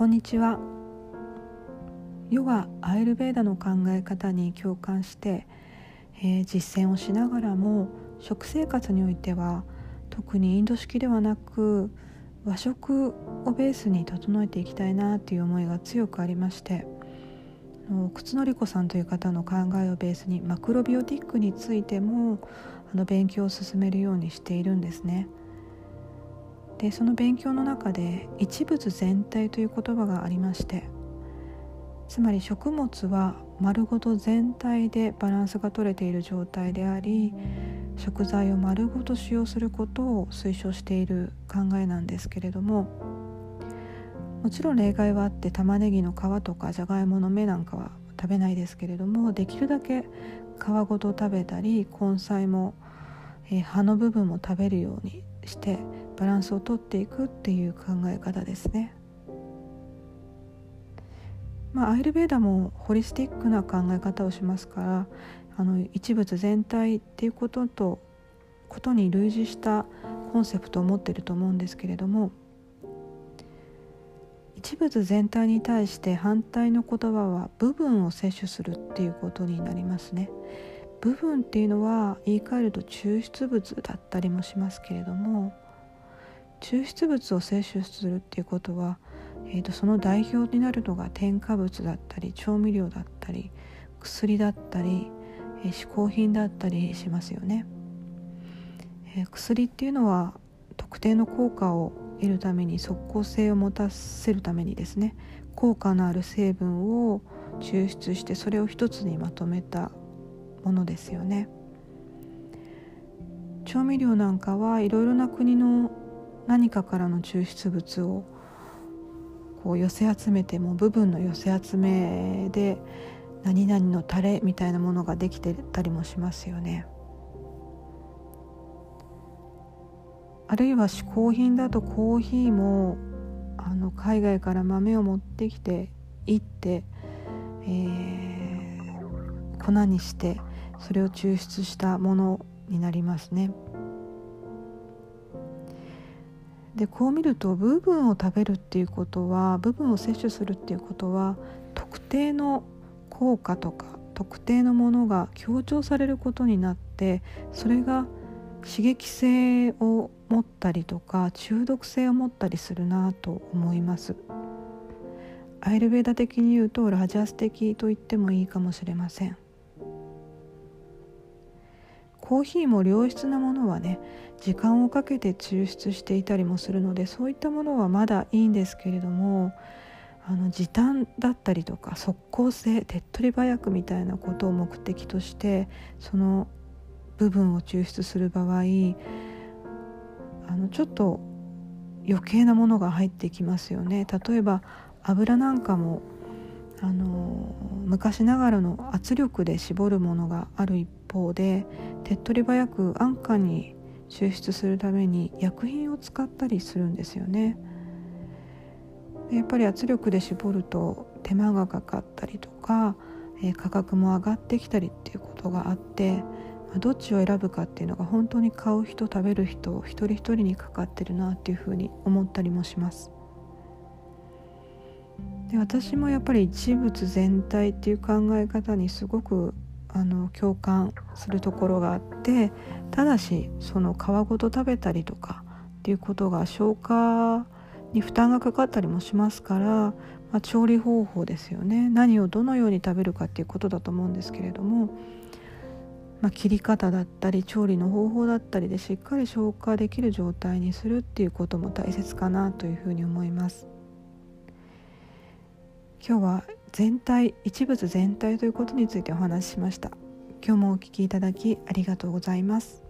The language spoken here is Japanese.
こんにちはヨガアイルベーダの考え方に共感して、えー、実践をしながらも食生活においては特にインド式ではなく和食をベースに整えていきたいなという思いが強くありまして靴のり子さんという方の考えをベースにマクロビオティックについてもあの勉強を進めるようにしているんですね。でその勉強の中で一物全体という言葉がありましてつまり食物は丸ごと全体でバランスが取れている状態であり食材を丸ごと使用することを推奨している考えなんですけれどももちろん例外はあって玉ねぎの皮とかじゃがいもの芽なんかは食べないですけれどもできるだけ皮ごと食べたり根菜も、えー、葉の部分も食べるようにしてバランスをとっていくっていう考え方ですね。まあ、アイルベーダもホリスティックな考え方をしますからあの一物全体っていうこととことに類似したコンセプトを持っていると思うんですけれども一物全体に対して反対の言葉は部分を摂取するっていうことになりますね。部分っていうのは言い換えると抽出物だったりもしますけれども抽出物を摂取するっていうことは、えーと、その代表になるのが添加物だったり調味料だったり薬だったり、えー、嗜好品だったりしますよね、えー、薬っていうのは特定の効果を得るために即効性を持たせるためにですね効果のある成分を抽出してそれを一つにまとめたものですよね。調味料なんかはいろいろな国の何かからの抽出物をこう寄せ集めても部分の寄せ集めで何々のタレみたいなものができてたりもしますよね。あるいは嗜好品だとコーヒーもあの海外から豆を持ってきていって、えー、粉にしてそれを抽出したものになりますね。でこう見ると部分を食べるっていうことは部分を摂取するっていうことは特定の効果とか特定のものが強調されることになってそれが刺激性を持ったりとか中毒性を持ったりするなと思います。アイルベーダ的に言うとラジャス的と言ってもいいかもしれません。コーヒーも良質なものはね時間をかけて抽出していたりもするのでそういったものはまだいいんですけれどもあの時短だったりとか即効性手っ取り早くみたいなことを目的としてその部分を抽出する場合あのちょっと余計なものが入ってきますよね。例えば油なんかもあの昔ながらの圧力で絞るものがある一方で手っ取り早く安価に抽出するために薬品を使ったりするんですよね。やっぱり圧力で絞ると手間がかかったりとか、え、価格も上がってきたりっていうことがあって、まあ、どっちを選ぶかっていうのが本当に買う人食べる人一人一人にかかってるなっていうふうに思ったりもします。で私もやっぱり一物全体っていう考え方にすごくあの共感するところがあってただしその皮ごと食べたりとかっていうことが消化に負担がかかったりもしますから、まあ、調理方法ですよね何をどのように食べるかっていうことだと思うんですけれども、まあ、切り方だったり調理の方法だったりでしっかり消化できる状態にするっていうことも大切かなというふうに思います。今日は全体一物全体ということについてお話ししました。今日もお聞きいただきありがとうございます。